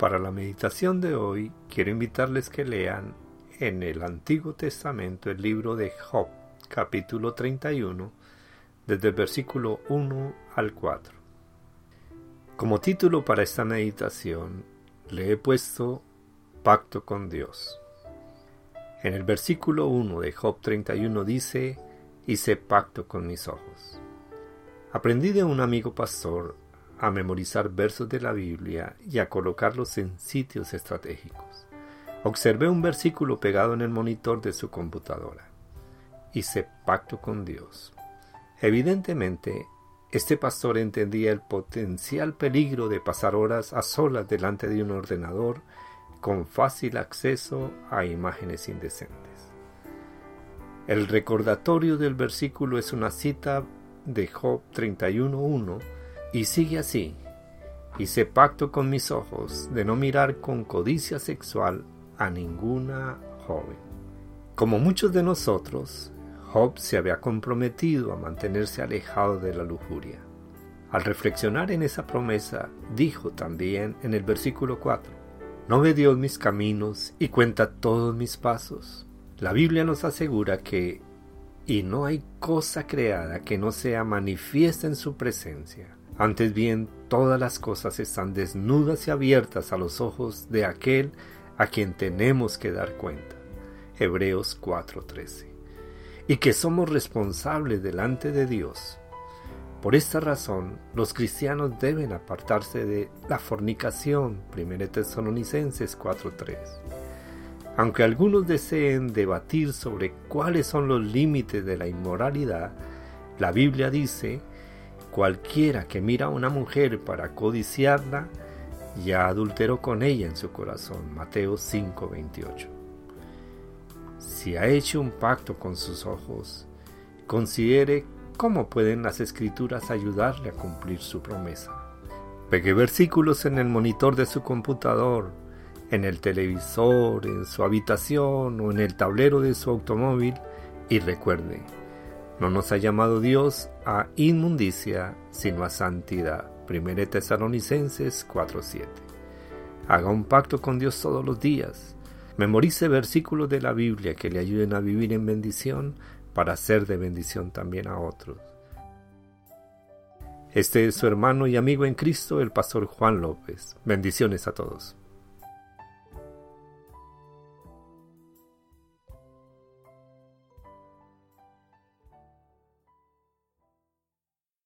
Para la meditación de hoy quiero invitarles que lean en el Antiguo Testamento el libro de Job, capítulo 31, desde el versículo 1 al 4. Como título para esta meditación le he puesto Pacto con Dios. En el versículo 1 de Job 31 dice, Hice pacto con mis ojos. Aprendí de un amigo pastor a memorizar versos de la Biblia y a colocarlos en sitios estratégicos. Observé un versículo pegado en el monitor de su computadora. Hice pacto con Dios. Evidentemente, este pastor entendía el potencial peligro de pasar horas a solas delante de un ordenador con fácil acceso a imágenes indecentes. El recordatorio del versículo es una cita de Job 31.1 y sigue así. Hice pacto con mis ojos de no mirar con codicia sexual a ninguna joven. Como muchos de nosotros, Job se había comprometido a mantenerse alejado de la lujuria. Al reflexionar en esa promesa, dijo también en el versículo 4, ¿No ve Dios mis caminos y cuenta todos mis pasos? La Biblia nos asegura que, y no hay cosa creada que no sea manifiesta en su presencia, antes bien, todas las cosas están desnudas y abiertas a los ojos de aquel a quien tenemos que dar cuenta. Hebreos 4:13. Y que somos responsables delante de Dios. Por esta razón, los cristianos deben apartarse de la fornicación. 1 Tesalonicenses 4:3. Aunque algunos deseen debatir sobre cuáles son los límites de la inmoralidad, la Biblia dice Cualquiera que mira a una mujer para codiciarla, ya adulteró con ella en su corazón. Mateo 5:28. Si ha hecho un pacto con sus ojos, considere cómo pueden las escrituras ayudarle a cumplir su promesa. Pegue versículos en el monitor de su computador, en el televisor, en su habitación o en el tablero de su automóvil y recuerde, no nos ha llamado Dios a inmundicia, sino a santidad. 1 Tesalonicenses 4:7. Haga un pacto con Dios todos los días. Memorice versículos de la Biblia que le ayuden a vivir en bendición para ser de bendición también a otros. Este es su hermano y amigo en Cristo, el pastor Juan López. Bendiciones a todos.